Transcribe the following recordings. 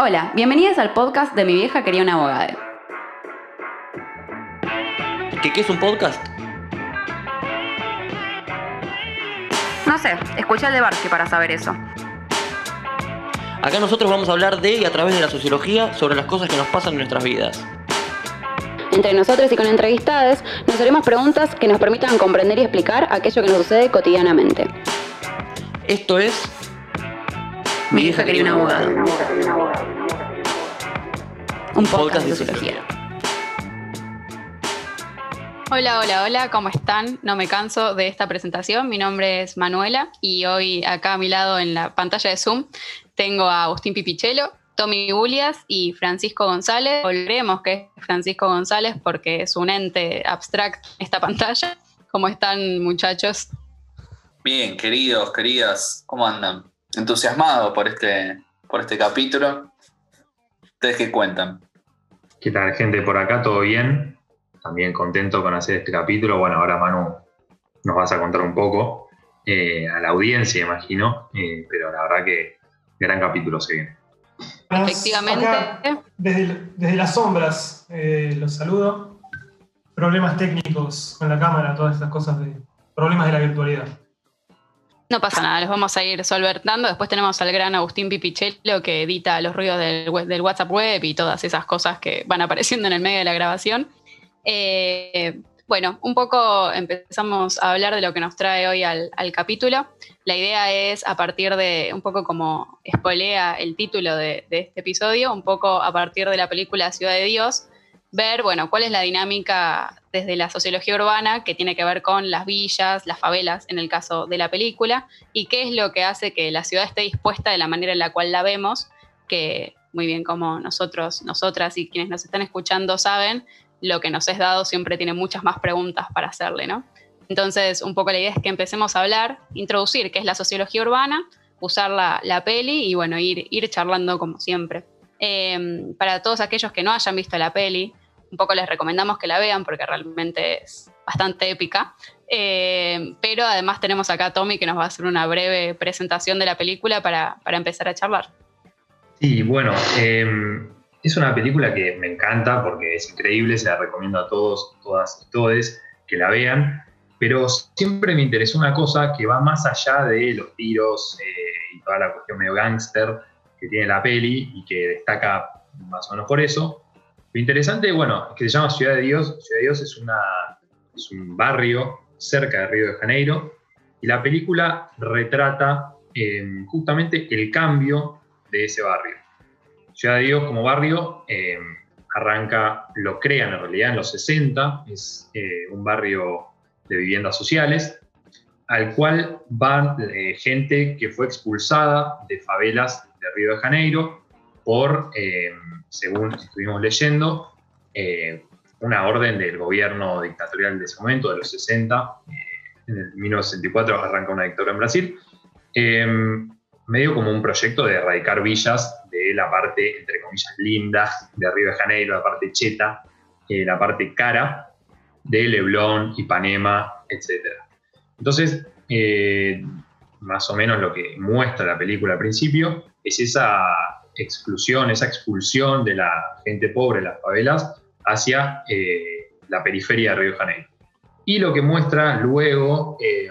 Hola, bienvenidas al podcast de Mi vieja quería una abogada. ¿Qué, qué es un podcast? No sé, escuché el de Barsky para saber eso. Acá nosotros vamos a hablar de y a través de la sociología sobre las cosas que nos pasan en nuestras vidas. Entre nosotros y con entrevistadas nos haremos preguntas que nos permitan comprender y explicar aquello que nos sucede cotidianamente. Esto es Mi vieja quería una abogada. Un podcast de sociología. Hola, hola, hola, ¿cómo están? No me canso de esta presentación. Mi nombre es Manuela y hoy acá a mi lado en la pantalla de Zoom tengo a Agustín Pipichelo, Tommy Bulias y Francisco González. Volveremos que es Francisco González porque es un ente abstracto en esta pantalla. ¿Cómo están, muchachos? Bien, queridos, queridas, ¿cómo andan? Entusiasmados por este, por este capítulo. ¿Ustedes qué cuentan? ¿Qué tal, gente? Por acá, ¿todo bien? También contento con hacer este capítulo. Bueno, ahora Manu nos vas a contar un poco eh, a la audiencia, imagino, eh, pero la verdad que gran capítulo se viene. Efectivamente. Acá, desde, desde las sombras, eh, los saludo. Problemas técnicos con la cámara, todas estas cosas de problemas de la virtualidad. No pasa nada, los vamos a ir solventando. Después tenemos al gran Agustín Pipichelo que edita los ruidos del, WhatsApp web y todas esas cosas que van apareciendo en el medio de la grabación. Eh, bueno, un poco empezamos a hablar de lo que nos trae hoy al, capítulo. La idea es, a partir de, un poco como espolea el título de este episodio, un poco a partir de la película Ciudad de Dios, ver, bueno, cuál es la dinámica desde la sociología urbana que tiene que ver con las villas, las favelas, en el caso de la película, y qué es lo que hace que la ciudad esté dispuesta de la manera en la cual la vemos, que muy bien como nosotros, nosotras y quienes nos están escuchando saben, lo que nos es dado siempre tiene muchas más preguntas para hacerle, ¿no? Entonces, un poco la idea es que empecemos a hablar, introducir qué es la sociología urbana, usar la, la peli y bueno, ir, ir charlando como siempre. Eh, para todos aquellos que no hayan visto la peli, un poco les recomendamos que la vean porque realmente es bastante épica. Eh, pero además tenemos acá a Tommy que nos va a hacer una breve presentación de la película para, para empezar a charlar. Sí, bueno, eh, es una película que me encanta porque es increíble, se la recomiendo a todos, todas y todes que la vean, pero siempre me interesó una cosa que va más allá de los tiros eh, y toda la cuestión medio gángster que tiene la peli y que destaca más o menos por eso. Lo interesante, bueno, es que se llama Ciudad de Dios. Ciudad de Dios es, una, es un barrio cerca de Río de Janeiro y la película retrata eh, justamente el cambio de ese barrio. Ciudad de Dios como barrio eh, arranca, lo crean en realidad en los 60, es eh, un barrio de viviendas sociales, al cual van gente que fue expulsada de favelas de Río de Janeiro por, eh, según estuvimos leyendo, eh, una orden del gobierno dictatorial de ese momento, de los 60, eh, en el 1964 arranca una dictadura en Brasil, eh, medio como un proyecto de erradicar villas de la parte, entre comillas, linda de Río de Janeiro, la parte cheta, la parte cara de Leblon, Ipanema, etc. Entonces, eh, más o menos lo que muestra la película al principio es esa exclusión, esa expulsión de la gente pobre, las favelas, hacia eh, la periferia de Río Janeiro. Y lo que muestra luego, eh,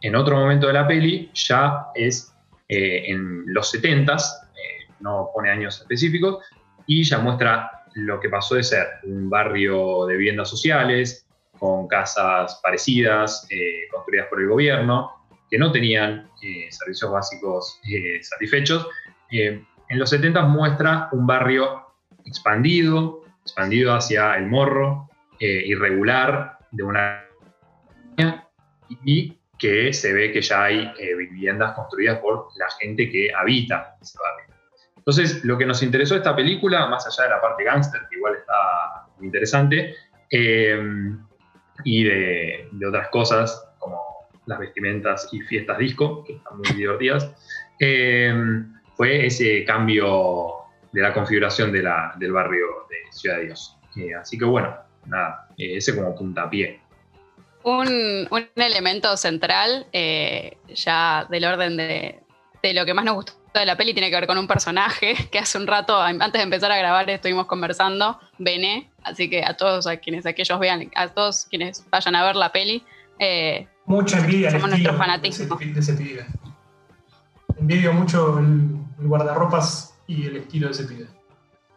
en otro momento de la peli, ya es eh, en los 70s, eh, no pone años específicos, y ya muestra lo que pasó de ser un barrio de viviendas sociales, con casas parecidas, construidas por el gobierno, que no tenían eh, servicios básicos eh, satisfechos. Eh, en los 70 muestra un barrio expandido, expandido hacia el morro, irregular, de una y que se ve que ya hay viviendas construidas por la gente que habita ese barrio. Entonces, lo que nos interesó esta película, más allá de la parte gángster, que igual está muy interesante, y de, otras cosas las vestimentas y fiestas disco, que están muy divertidas, eh, fue ese cambio de la configuración de la- del barrio de Ciudad de Dios. Eh, así que bueno, nada, eh, ese como puntapié. Un, un elemento central, ya del orden de, de lo que más nos gustó de la peli tiene que ver con un personaje que hace un rato, antes de empezar a grabar, estuvimos conversando, Bené, así que a todos a quienes aquellos vean, a todos quienes vayan a ver la peli. Mucha envidia somos nuestro fanatismo. De ese, de ese pibe. Envidio mucho el, el guardarropas y el estilo de ese pibe.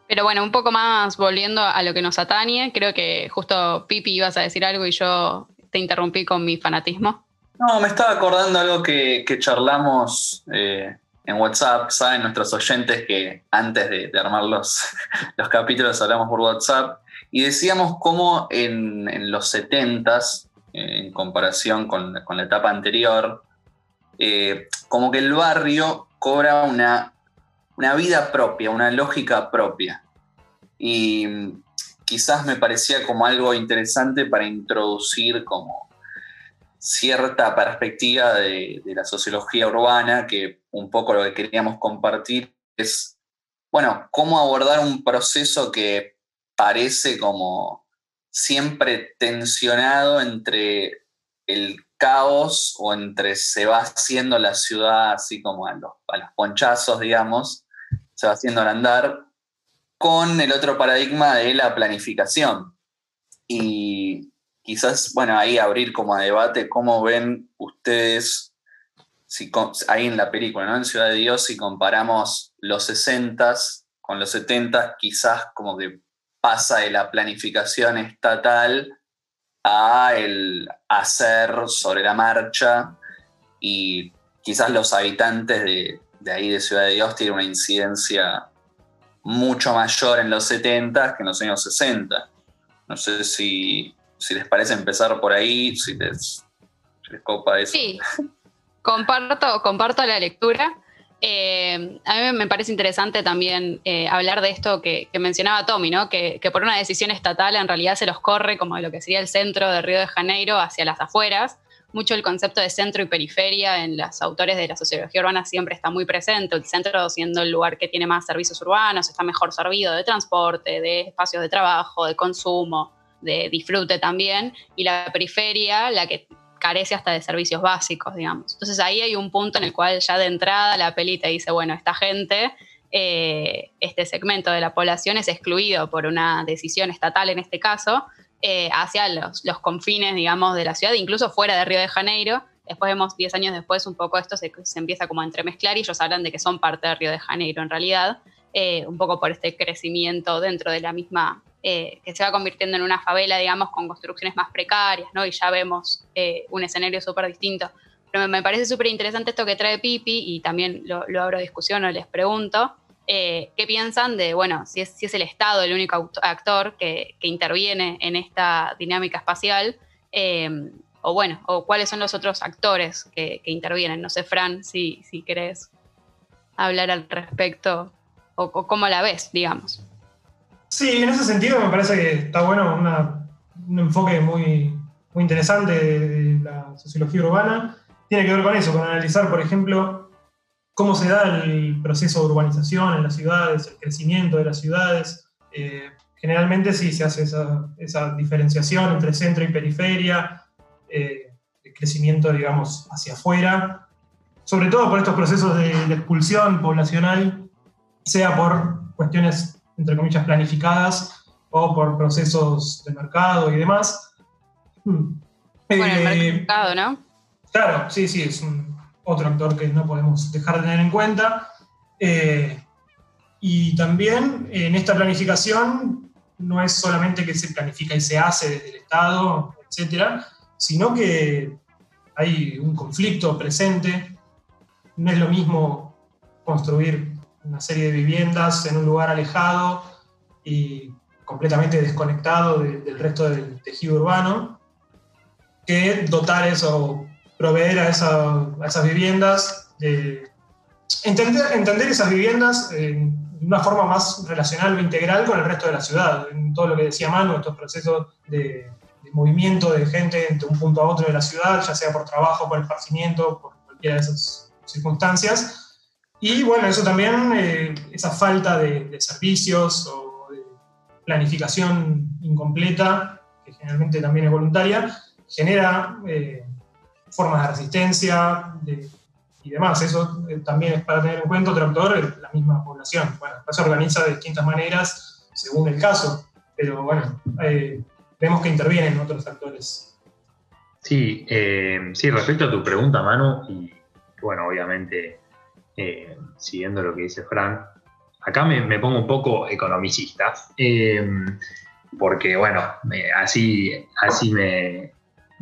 Pero bueno, un poco más volviendo a lo que nos atañe, creo que justo Pipi ibas a decir algo y yo te interrumpí con mi fanatismo. No, me estaba acordando algo que, que charlamos eh, en WhatsApp. Saben nuestros oyentes que antes de, de armar los, los capítulos hablamos por WhatsApp y decíamos cómo en, en los 70s, eh, en comparación con, la etapa anterior, eh, como que el barrio cobra una, una vida propia, una lógica propia. Y mm, quizás me parecía como algo interesante para introducir como cierta perspectiva de, de la sociología urbana, que un poco lo que queríamos compartir es, bueno, cómo abordar un proceso que parece como siempre tensionado entre el caos o entre se va haciendo la ciudad así como a los, a los ponchazos, digamos, se va haciendo al andar, con el otro paradigma de la planificación. Y quizás, bueno, ahí abrir como a debate cómo ven ustedes, si, ahí en la película, ¿no? En Ciudad de Dios, si comparamos los 60s con los 70s, quizás como que pasa de la planificación estatal a el hacer sobre la marcha y quizás los habitantes de, de ahí de Ciudad de Dios tienen una incidencia mucho mayor en los 70 que en los años 60. No sé si, si les parece empezar por ahí, si les, les copa eso. Sí, comparto, comparto la lectura. Eh, a mí me parece interesante también eh, hablar de esto que, mencionaba Tommy, ¿no? Que, por una decisión estatal en realidad se los corre como lo que sería el centro de Río de Janeiro hacia las afueras. Mucho el concepto de centro y periferia en los autores de la sociología urbana siempre está muy presente, el centro siendo el lugar que tiene más servicios urbanos, está mejor servido de transporte, de espacios de trabajo, de consumo, de disfrute también, y la periferia la que carece hasta de servicios básicos, digamos. Entonces ahí hay un punto en el cual ya de entrada la peli te dice, bueno, esta gente, eh, este segmento de la población es excluido por una decisión estatal en este caso, eh, hacia los, confines, digamos, de la ciudad, incluso fuera de Río de Janeiro. Después vemos, 10 años después, un poco esto se, se empieza como a entremezclar y ellos hablan de que son parte de Río de Janeiro en realidad, eh, un poco por este crecimiento dentro de la misma, eh, que se va convirtiendo en una favela, digamos, con construcciones más precarias, ¿no? Y ya vemos eh, un escenario súper distinto. Pero me, parece súper interesante esto que trae Pipi y también lo, abro a discusión o les pregunto. eh, ¿Qué piensan de, bueno, si es, si es el Estado el único actor que, que interviene en esta dinámica espacial? o bueno, o cuáles son los otros actores que, intervienen. No sé, Fran, si, si querés hablar al respecto o cómo la ves, digamos. Sí, en ese sentido me parece que está bueno un enfoque muy, muy interesante de, la sociología urbana. Tiene que ver con eso, con analizar, por ejemplo, cómo se da el proceso de urbanización en las ciudades, el crecimiento de las ciudades. Eh, generalmente sí se hace esa, esa diferenciación entre centro y periferia, eh, el crecimiento, digamos, hacia afuera, sobre todo por estos procesos de expulsión poblacional, sea por cuestiones entre comillas, planificadas o por procesos de mercado y demás. Hmm. Bueno, el Eh, mercado, ¿no? Claro, sí, sí, es un otro actor que no podemos dejar de tener en cuenta. Eh, y también en esta planificación no es solamente que se planifica y se hace desde el Estado, etcétera, sino que hay un conflicto presente. No es lo mismo construir una serie de viviendas en un lugar alejado y completamente desconectado de- del resto del tejido urbano, que dotar eso, proveer a, esa- a esas viviendas, de, entender, entender esas viviendas eh, de una forma más relacional o integral con el resto de la ciudad, en todo lo que decía Manu, estos procesos de, de movimiento de gente entre un punto a otro de la ciudad, ya sea por trabajo, por esparcimiento, por cualquiera de esas circunstancias. Y bueno, eso también, eh, esa falta de, servicios o de planificación incompleta, que generalmente también es voluntaria, genera eh, formas de resistencia, y demás. Eso eh, también es para tener en cuenta otro actor, la misma población. Bueno, se organiza de distintas maneras según el caso, pero bueno, vemos que intervienen otros actores. Sí, sí, respecto a tu pregunta, Manu, y bueno, obviamente, siguiendo lo que dice Frank, acá me, pongo un poco economicista, porque bueno, así, así me,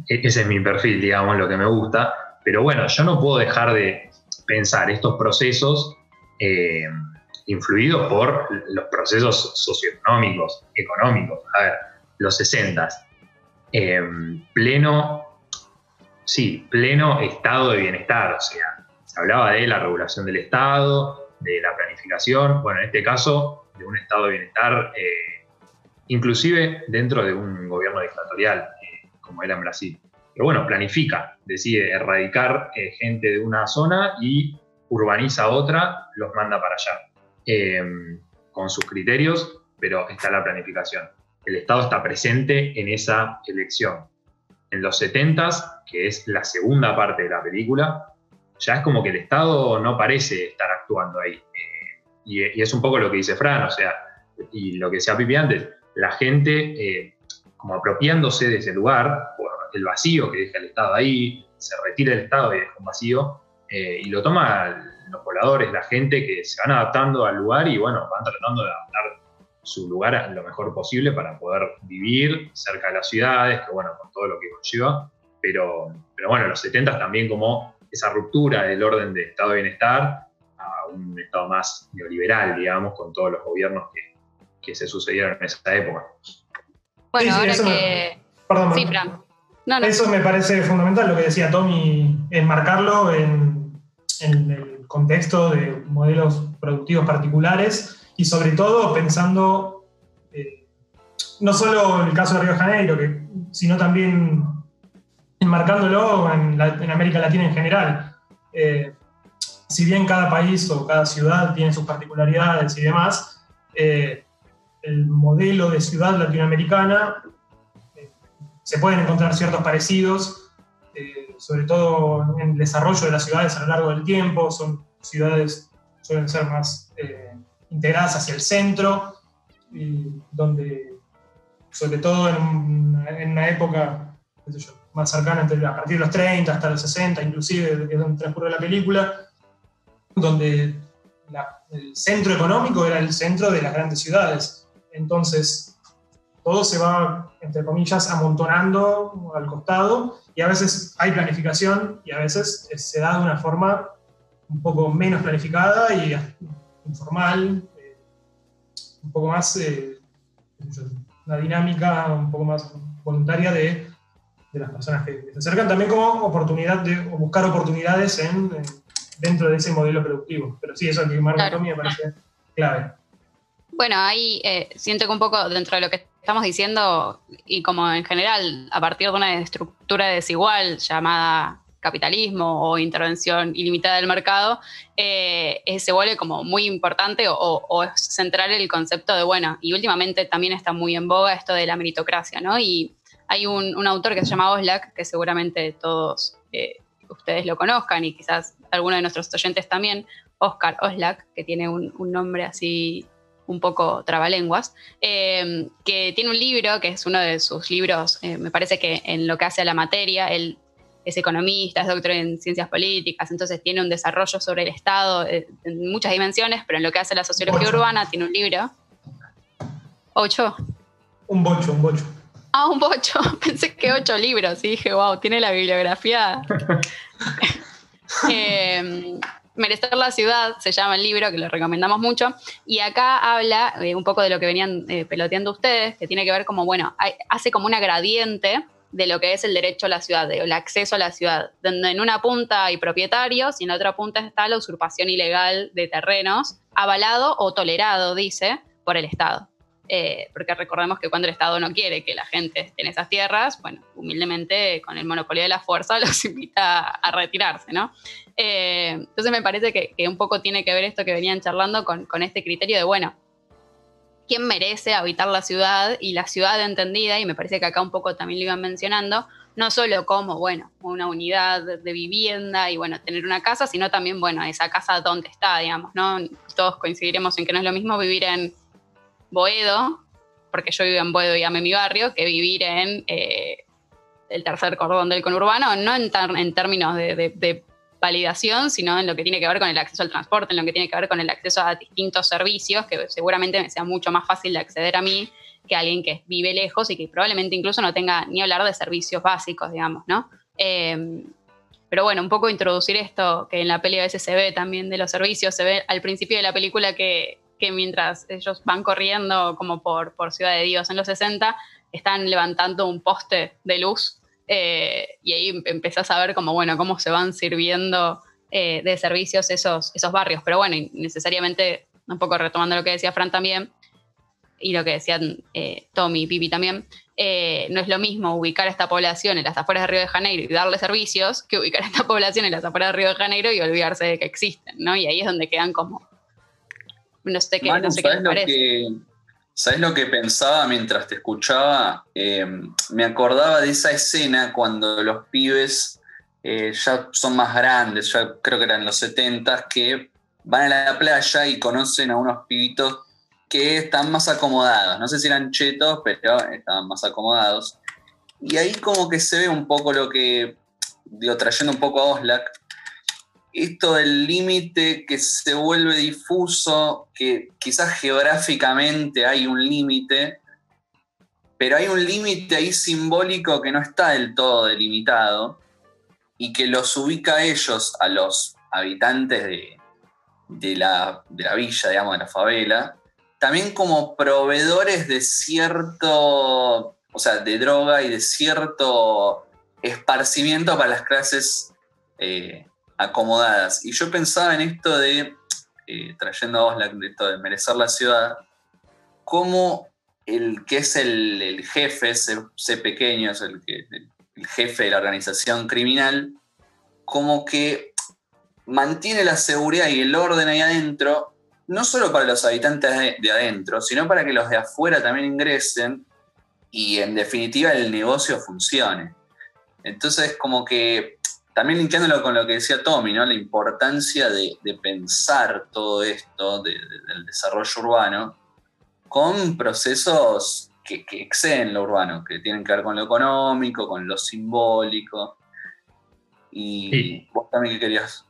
e-, ese es mi perfil, digamos, lo que me gusta, pero bueno, yo no puedo dejar de pensar estos procesos eh, influidos por los procesos socioeconómicos, económicos. A ver, los 60, eh, pleno, sí, pleno estado de bienestar, o sea, hablaba de la regulación del Estado, de la planificación, bueno, en este caso, de un estado de bienestar, eh, inclusive dentro de un gobierno dictatorial, como era en Brasil. Pero bueno, planifica, decide erradicar eh, gente de una zona y urbaniza otra, los manda para allá. Em, con sus criterios, pero está la planificación. El Estado está presente en esa elección. En los 70 que es la segunda parte de la película, ya es como que el Estado no parece estar actuando ahí. Eh, y, es un poco lo que dice Fran, o sea, y lo que decía Pipi antes, la gente eh, como apropiándose de ese lugar, el vacío que deja el Estado ahí, se retira el Estado y deja un vacío, eh, y lo toman los pobladores, la gente que se van adaptando al lugar y bueno, van tratando de adaptar su lugar lo mejor posible para poder vivir cerca de las ciudades, que bueno, con todo lo que conlleva, pero, pero bueno, los 70 también como esa ruptura del orden de Estado de bienestar a un Estado más neoliberal, digamos, con todos los gobiernos que, que se sucedieron en esa época. Bueno, ahora que... Perdón, sí, Fran. Eso me parece fundamental, lo que decía Tommy, enmarcarlo en, en el contexto de modelos productivos particulares y sobre todo pensando eh, no solo en el caso de Río de Janeiro, sino también enmarcándolo en, América Latina en general. Eh, si bien cada país o cada ciudad tiene sus particularidades y demás, eh, el modelo de ciudad latinoamericana se pueden encontrar ciertos parecidos, eh, sobre todo en el desarrollo de las ciudades a lo largo del tiempo. Son ciudades, suelen ser más eh, integradas hacia el centro, donde, sobre todo en, una época más cercana, entre, a partir de los 30 hasta los 60, inclusive, que es donde transcurre la película, donde el centro económico era el centro de las grandes ciudades. Entonces, todo se va, entre comillas, amontonando al costado y a veces hay planificación y a veces se da de una forma un poco menos planificada y informal, eh, un poco más, eh, una dinámica un poco más voluntaria de, de las personas que, se acercan, también como oportunidad de o buscar oportunidades en, dentro de ese modelo productivo. Pero sí, eso que Marco claro. me parece clave. Bueno, ahí eh, siento que un poco dentro de lo que estamos diciendo, y como en general, a partir de una estructura desigual llamada capitalismo o intervención ilimitada del mercado, eh, se vuelve como muy importante o, es central el concepto de, bueno, y últimamente también está muy en boga esto de la meritocracia, ¿no? Y hay un, autor que se llama Oslak, que seguramente todos eh, ustedes lo conozcan y quizás algunos de nuestros oyentes también, Oscar Oslak, que tiene un nombre así un poco trabalenguas, eh, que tiene un libro, que es uno de sus libros, eh, me parece que en lo que hace a la materia, él es economista, es doctor en ciencias políticas, entonces tiene un desarrollo sobre el Estado eh, en muchas dimensiones, pero en lo que hace la sociología urbana tiene un libro. ¿Ocho? Un bocho, un bocho. Ah, un bocho. Pensé que ocho libros. Y dije, wow, tiene la bibliografía. Merecer la ciudad se llama el libro, que lo recomendamos mucho, y acá habla eh, un poco de lo que venían eh, peloteando ustedes, que tiene que ver como, bueno, hace como una gradiente de lo que es el derecho a la ciudad, el acceso a la ciudad, donde en una punta hay propietarios y en la otra punta está la usurpación ilegal de terrenos, avalado o tolerado, dice, por el Estado. Eh, porque recordemos que cuando el Estado no quiere que la gente esté en esas tierras, bueno, humildemente con el monopolio de la fuerza los invita a, retirarse, ¿no? Eh, entonces me parece que, un poco tiene que ver esto que venían charlando con, este criterio de, bueno, ¿quién merece habitar la ciudad? Y la ciudad entendida, y me parece que acá un poco también lo iban mencionando, no solo como, bueno, una unidad de vivienda y, bueno, tener una casa, sino también, bueno, esa casa donde está, digamos, ¿no? Todos coincidiremos en que no es lo mismo vivir en Boedo, porque yo vivo en Boedo y amé mi barrio, que vivir en eh, el tercer cordón del conurbano, no en, términos de, validación, sino en lo que tiene que ver con el acceso al transporte, en lo que tiene que ver con el acceso a distintos servicios, que seguramente me sea mucho más fácil de acceder a mí que alguien que vive lejos y que probablemente incluso no tenga ni hablar de servicios básicos, digamos, ¿no? Em, pero bueno, un poco introducir esto, que en la peli a veces se ve también de los servicios, se ve al principio de la película que, mientras ellos van corriendo como por, por Ciudad de Dios en los 60, están levantando un poste de luz eh, y ahí empezás a ver como, bueno, cómo se van sirviendo eh, de servicios esos, esos barrios. Pero bueno, necesariamente, un poco retomando lo que decía Fran también, y lo que decían eh, Tommy y Pipi también, eh, no es lo mismo ubicar a esta población en las afueras de Río de Janeiro y darle servicios que ubicar a esta población en las afueras de Río de Janeiro y olvidarse de que existen, ¿no? Y ahí es donde quedan como, no sé qué, no sé qué parece. ¿Sabes lo que pensaba mientras te escuchaba? Eh, me acordaba de esa escena cuando los pibes ya son más grandes, ya creo que eran los 70, que van a la playa y conocen a unos pibitos que están más acomodados. No sé si eran chetos, pero estaban más acomodados. Y ahí como que se ve un poco lo que, digo, trayendo un poco a Oslak, esto del límite que se vuelve difuso, que quizás geográficamente hay un límite, pero hay un límite ahí simbólico que no está del todo delimitado y que los ubica a ellos, a los habitantes de, de, la, de la villa, digamos, de la favela, también como proveedores de cierto, o sea, de droga y de cierto esparcimiento para las clases eh, acomodadas. Y yo pensaba en esto de, eh, trayendo a vos de esto de merecer la ciudad, como el que es el, jefe, ese, pequeño, es el, que, el jefe de la organización criminal, como que mantiene la seguridad y el orden ahí adentro no solo para los habitantes de, adentro, sino para que los de afuera también ingresen y en definitiva el negocio funcione. Entonces, como que también limpiándolo con lo que decía Tommy, ¿no? la importancia de, pensar todo esto del desarrollo urbano con procesos que, exceden lo urbano, que tienen que ver con lo económico, con lo simbólico. Y vos también qué querías.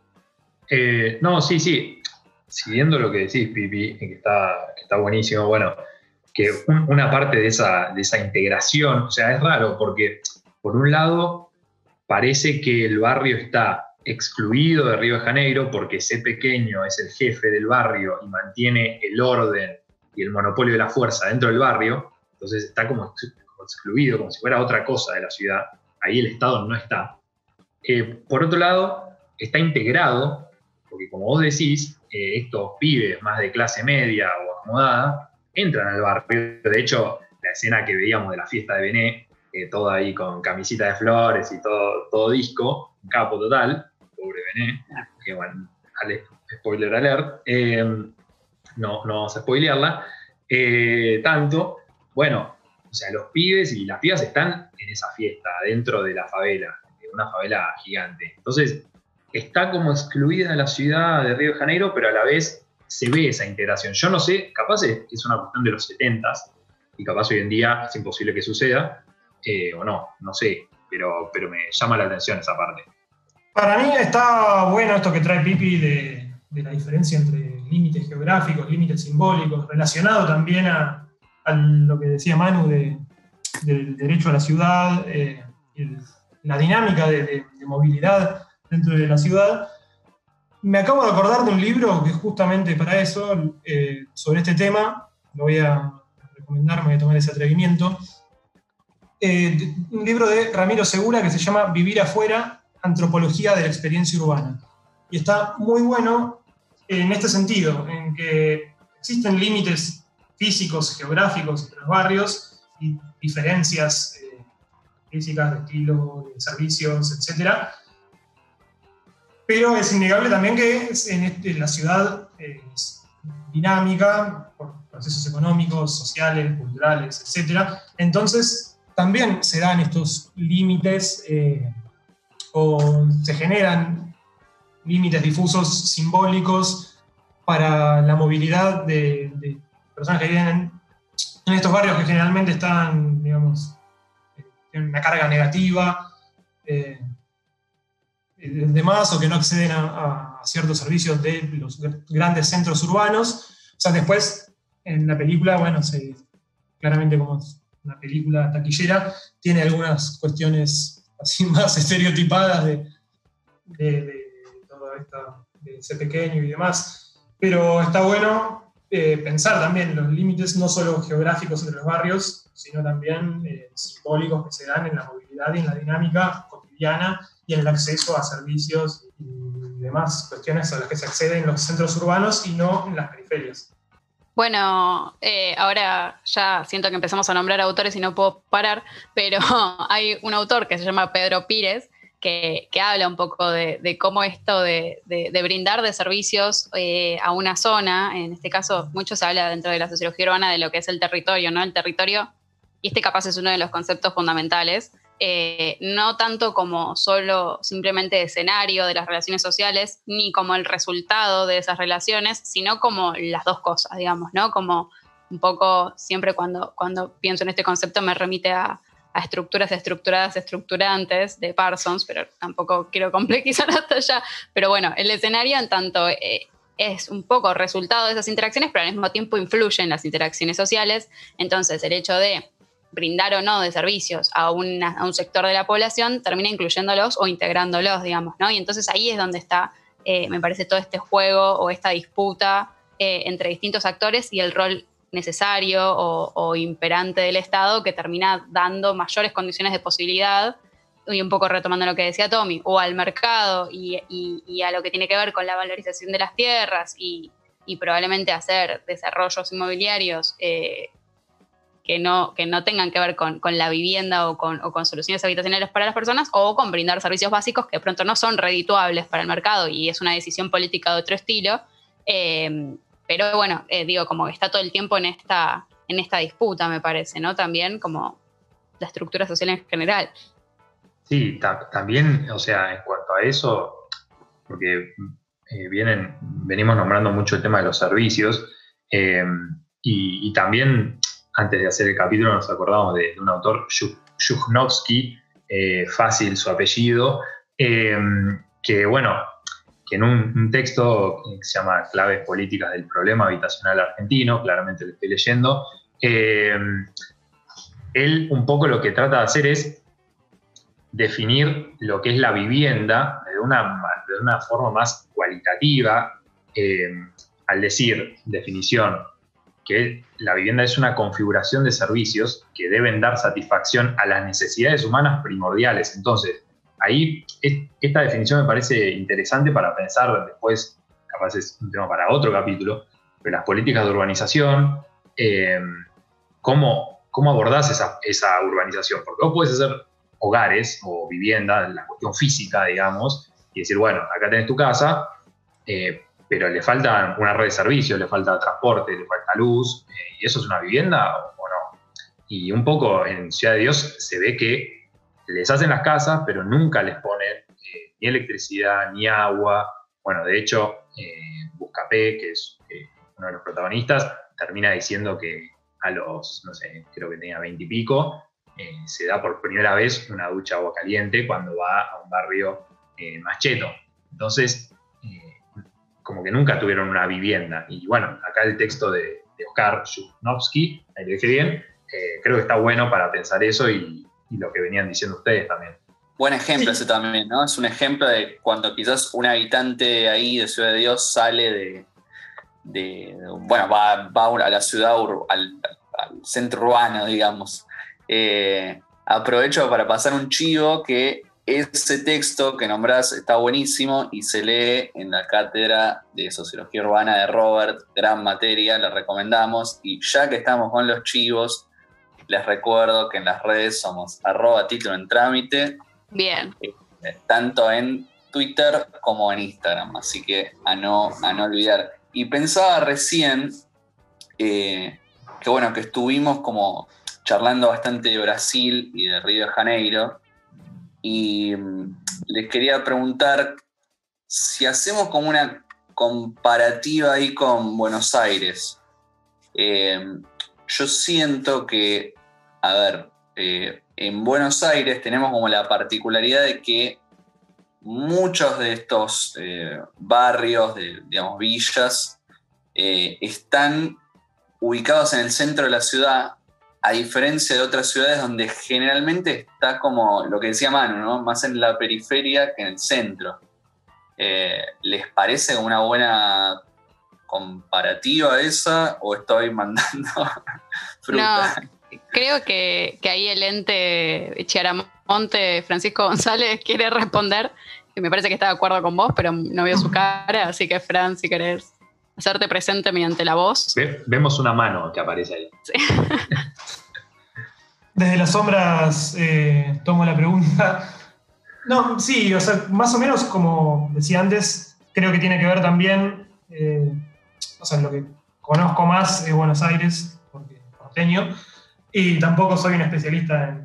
Eh, no, sí, sí siguiendo lo que decís, Pipi, que está, que está buenísimo, bueno, que una parte de esa, de esa integración, o sea, es raro porque, por un lado, parece que el barrio está excluido de Río de Janeiro porque ese pequeño es el jefe del barrio y mantiene el orden y el monopolio de la fuerza dentro del barrio, entonces está como, excluido, como si fuera otra cosa de la ciudad, ahí el Estado no está. Eh, por otro lado, está integrado, porque como vos decís, estos pibes más de clase media o acomodada entran al barrio. De hecho, la escena que veíamos de la fiesta de Bené, todo ahí con camisita de flores y todo, todo disco, un capo total, pobre Bené, que bueno, spoiler alert, eh, no, no vamos a spoilearla, eh, tanto, bueno, o sea, los pibes y las pibas están en esa fiesta, dentro de la favela, una favela gigante. Entonces, está como excluida de la ciudad de Río de Janeiro, pero a la vez se ve esa integración. Yo no sé, capaz es, una cuestión de los 70 y capaz hoy en día es imposible que suceda, eh, o no, no sé, pero, pero me llama la atención esa parte. Para mí está bueno esto que trae Pipi de, la diferencia entre límites geográficos, límites simbólicos, relacionado también a, lo que decía Manu del derecho a la ciudad, eh, la dinámica de movilidad dentro de la ciudad. Me acabo de acordar de un libro que es justamente para eso, eh, sobre este tema. Lo voy a recomendar, me voy a tomar ese atrevimiento. Eh, un libro de Ramiro Segura que se llama Vivir afuera, Antropología de la Experiencia Urbana. Y está muy bueno en este sentido, en que existen límites físicos, geográficos entre los barrios y diferencias eh, físicas de estilo, de servicios, etcétera, pero es innegable también que en, este, la ciudad es dinámica por procesos económicos, sociales, culturales, etc. Entonces, también se dan estos límites eh, o se generan límites difusos simbólicos para la movilidad de, personas que viven en estos barrios que generalmente están, digamos, tienen una carga negativa, eh, demás, o que no acceden a, ciertos servicios de los grandes centros urbanos. O sea, después en la película, bueno, se, claramente como una película taquillera, tiene algunas cuestiones así más estereotipadas de, de, todo esto, de ser pequeño y demás. Pero está bueno eh, pensar también los límites no solo geográficos entre los barrios, sino también eh, simbólicos que se dan en la movilidad y en la dinámica cotidiana y en el acceso a servicios y demás cuestiones a las que se accede en los centros urbanos y no en las periferias. Bueno, eh, ahora ya siento que empezamos a nombrar autores y no puedo parar, pero hay un autor que se llama Pedro Pírez, que, habla un poco de, cómo esto de, brindar de servicios eh, a una zona, en este caso mucho se habla dentro de la sociología urbana de lo que es el territorio, ¿no? El territorio, y este capaz es uno de los conceptos fundamentales, eh, no tanto como solo simplemente escenario de las relaciones sociales, ni como el resultado de esas relaciones, sino como las dos cosas, digamos, ¿no? Como un poco siempre cuando, cuando pienso en este concepto me remite a, estructuras estructuradas, estructurantes de Parsons, pero tampoco quiero complejizar hasta allá. Pero bueno, el escenario en tanto eh, es un poco resultado de esas interacciones, pero al mismo tiempo influye en las interacciones sociales. Entonces, el hecho de brindar o no de servicios a, un sector de la población, termina incluyéndolos o integrándolos, digamos, ¿no? Y entonces ahí es donde está, eh, me parece, todo este juego o esta disputa eh, entre distintos actores y el rol necesario o, imperante del Estado que termina dando mayores condiciones de posibilidad, y un poco retomando lo que decía Tommy, o al mercado y, a lo que tiene que ver con la valorización de las tierras y, probablemente hacer desarrollos inmobiliarios eh, que no, que no tengan que ver con, la vivienda o con, soluciones habitacionales para las personas o con brindar servicios básicos que de pronto no son redituables para el mercado y es una decisión política de otro estilo. Eh, pero bueno, eh, digo, como que está todo el tiempo en esta, en esta disputa, me parece, ¿no? También como la estructura social en general. Sí, también, o sea, en cuanto a eso, porque eh, vienen, venimos nombrando mucho el tema de los servicios, y, también antes de hacer el capítulo nos acordamos de, un autor, Shuknovsky, eh, fácil su apellido, em, que bueno, que en un, texto que se llama Claves Políticas del Problema Habitacional Argentino, claramente lo estoy leyendo, em, él un poco lo que trata de hacer es definir lo que es la vivienda de una, de una forma más cualitativa, em, al decir definición que la vivienda es una configuración de servicios que deben dar satisfacción a las necesidades humanas primordiales. Entonces, ahí esta definición me parece interesante para pensar después, capaz es un tema para otro capítulo, pero las políticas de urbanización, eh, ¿cómo, ¿cómo, abordás esa, esa, urbanización? Porque vos puedes hacer hogares o vivienda, la cuestión física, digamos, y decir, bueno, acá tenés tu casa, eh, pero le falta una red de servicios, le falta transporte, le falta luz, eh, y eso es una vivienda o, no. Y un poco en Ciudad de Dios se ve que les hacen las casas, pero nunca les ponen eh, ni electricidad, ni agua. Bueno, de hecho, eh, Buscapé, que es eh, uno de los protagonistas, termina diciendo que a los, no sé, creo que tenía veinte y pico, se da por primera vez una ducha agua caliente cuando va a un barrio más cheto. Entonces, como que nunca tuvieron una vivienda. Y bueno, acá el texto de, Oscar Shuknovsky, ahí lo dije bien, eh, creo que está bueno para pensar eso y, lo que venían diciendo ustedes también. Buen ejemplo ese también, ¿no? Es un ejemplo de cuando quizás un habitante ahí de Ciudad de Dios sale de, bueno, va, a la ciudad, al, centro urbano, digamos. Eh, aprovecho para pasar un chivo que ese texto que nombrás está buenísimo y se lee en la cátedra de Sociología Urbana de Robert, gran materia, la recomendamos. Y ya que estamos con los chivos, les recuerdo que en las redes somos arroba título en trámite. Bien. Eh, tanto en Twitter como en Instagram, así que a no, a no olvidar. Y pensaba recién eh, que bueno, que estuvimos como charlando bastante de Brasil y de Río de Janeiro. Y mm, les quería preguntar si hacemos como una comparativa ahí con Buenos Aires. Eh, yo siento que, a ver, eh, en Buenos Aires tenemos como la particularidad de que muchos de estos eh, barrios, de, digamos, villas, están ubicados en el centro de la ciudad, a diferencia de otras ciudades donde generalmente está como lo que decía Manu, más en la periferia que en el centro. Eh, ¿Les parece una buena comparativa esa o estoy mandando fruta? No, creo que, ahí el ente Chiaramonte, Francisco González, quiere responder, que me parece que está de acuerdo con vos, pero no veo su cara, así que Fran, si querés hacerte presente mediante la voz. vemos una mano que aparece ahí. Desde las sombras eh, tomo la pregunta. No, sí, o sea, más o menos como decía antes, creo que tiene que ver también, eh, o sea, lo que conozco más es Buenos Aires, porque porteño, y tampoco soy un especialista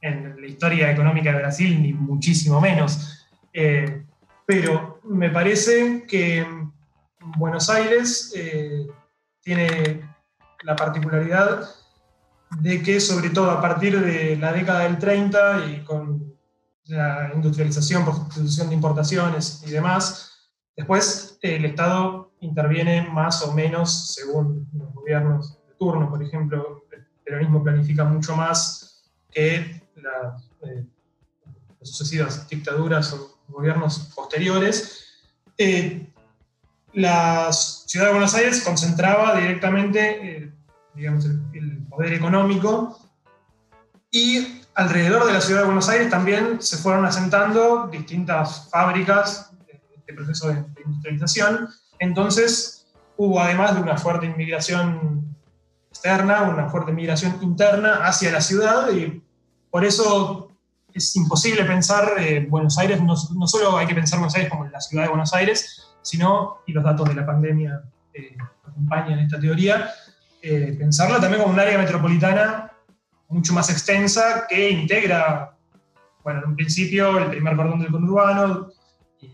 en, la historia económica de Brasil, ni muchísimo menos. Eh, pero me parece que Buenos Aires eh, tiene la particularidad de que, sobre todo a partir de la década del 30 y con la industrialización, prostitución de importaciones y demás, después el Estado interviene más o menos según los gobiernos de turno. Por ejemplo, el peronismo planifica mucho más que las, eh, sucesivas dictaduras o gobiernos posteriores. Eh, la ciudad de Buenos Aires concentraba directamente eh, digamos, el, poder económico y alrededor de la ciudad de Buenos Aires también se fueron asentando distintas fábricas de proceso de, industrialización. Entonces hubo además de una fuerte inmigración externa, una fuerte migración interna hacia la ciudad y por eso es imposible pensar eh, Buenos Aires, no, no, solo hay que pensar Buenos Aires como la ciudad de Buenos Aires, sino, y los datos de la pandemia eh, acompañan esta teoría, eh, pensarla también como un área metropolitana mucho más extensa que integra, bueno, en un principio el primer cordón del conurbano y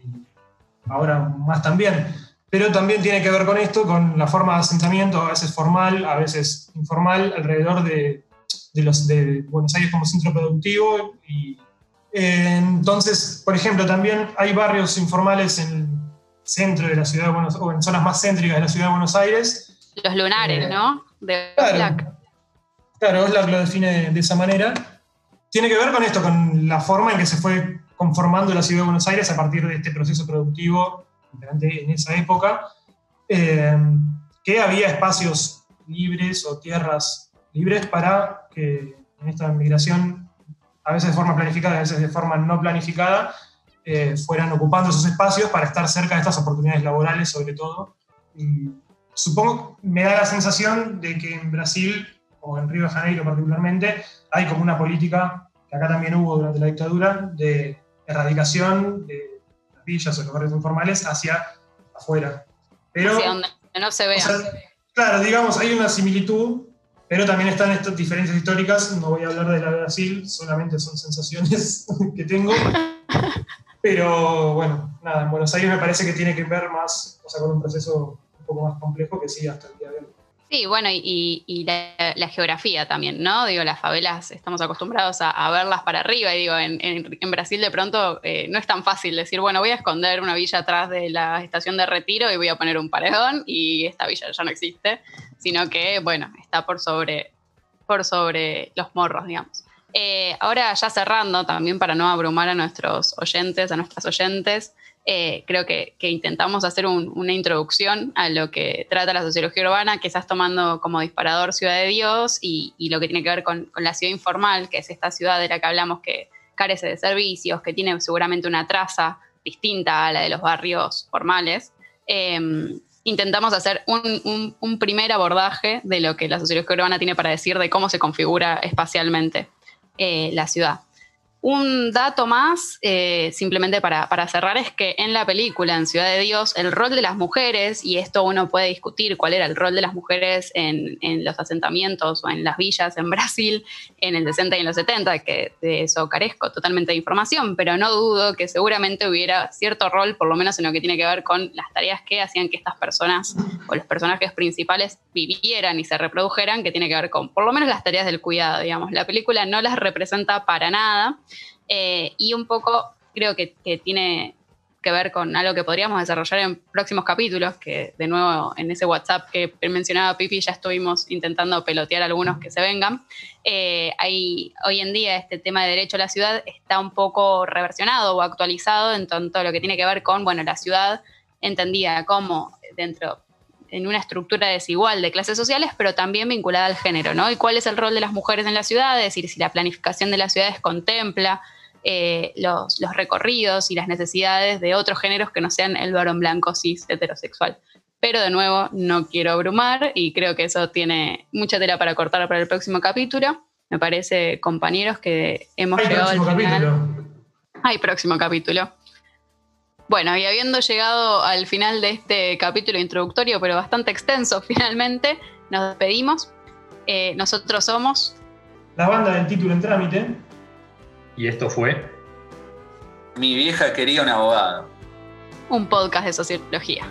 ahora más también, pero también tiene que ver con esto, con la forma de asentamiento, a veces formal, a veces informal, alrededor de, de los, de Buenos Aires como centro productivo. Y, eh, entonces, por ejemplo, también hay barrios informales en centro de la ciudad de Buenos o en zonas más céntricas de la ciudad de Buenos Aires. Los lunares, eh, ¿no? De claro, claro, Oslac lo define de esa manera. Tiene que ver con esto, con la forma en que se fue conformando la ciudad de Buenos Aires a partir de este proceso productivo en esa época, eh, que había espacios libres o tierras libres para que en esta migración, a veces de forma planificada, a veces de forma no planificada, eh, fueran ocupando esos espacios para estar cerca de estas oportunidades laborales, sobre todo. Y supongo, me da la sensación de que en Brasil, o en Río de Janeiro particularmente, hay como una política, que acá también hubo durante la dictadura, de erradicación de las villas o los barrios informales hacia afuera. Pero, hacia donde no se vea. claro, digamos, hay una similitud, pero también están estas diferencias históricas. No voy a hablar de la de Brasil, solamente son sensaciones que tengo. Pero bueno, nada, en Buenos Aires me parece que tiene que ver más, o sea, con un proceso un poco más complejo que sí hasta el día de hoy. Sí, bueno, y, la, geografía también, ¿no? Digo, las favelas estamos acostumbrados a, verlas para arriba y digo, en, Brasil de pronto eh, no es tan fácil decir, bueno, voy a esconder una villa atrás de la estación de retiro y voy a poner un paredón y esta villa ya no existe, sino que, bueno, está por sobre, por sobre los morros, digamos. Eh, ahora ya cerrando, también para no abrumar a nuestros oyentes, a nuestras oyentes, eh, creo que, intentamos hacer una introducción a lo que trata la sociología urbana, que estás tomando como disparador Ciudad de Dios y, lo que tiene que ver con, la ciudad informal, que es esta ciudad de la que hablamos que carece de servicios, que tiene seguramente una traza distinta a la de los barrios formales. Em, intentamos hacer un primer abordaje de lo que la sociología urbana tiene para decir de cómo se configura espacialmente. Eh, la ciudad. Un dato más, eh, simplemente para, cerrar, es que en la película, en Ciudad de Dios, el rol de las mujeres, y esto uno puede discutir cuál era el rol de las mujeres en, los asentamientos o en las villas en Brasil en el 60 y en los 70, que de eso carezco totalmente de información, pero no dudo que seguramente hubiera cierto rol, por lo menos en lo que tiene que ver con las tareas que hacían que estas personas o los personajes principales vivieran y se reprodujeran, que tiene que ver con por lo menos las tareas del cuidado, digamos. La película no las representa para nada eh, y un poco creo que, tiene que ver con algo que podríamos desarrollar en próximos capítulos, que de nuevo en ese WhatsApp que mencionaba Pipi ya estuvimos intentando pelotear algunos que se vengan. Eh, hoy en día este tema de derecho a la ciudad está un poco reversionado o actualizado en tanto lo que tiene que ver con, bueno, la ciudad entendida como dentro en una estructura desigual de clases sociales, pero también vinculada al género, ¿no? Y cuál es el rol de las mujeres en la ciudad, es decir, si la planificación de las ciudades contempla eh, los, recorridos y las necesidades de otros géneros que no sean el varón blanco cis heterosexual. Pero de nuevo, no quiero abrumar y creo que eso tiene mucha tela para cortar para el próximo capítulo. Me parece, compañeros, que hemos llegado al final. Capítulo. Hay próximo capítulo. Bueno, y habiendo llegado al final de este capítulo introductorio, pero bastante extenso finalmente, nos despedimos. Eh, nosotros somos... La banda del título en trámite. Y esto fue. Mi vieja quería un abogado. Un podcast de sociología.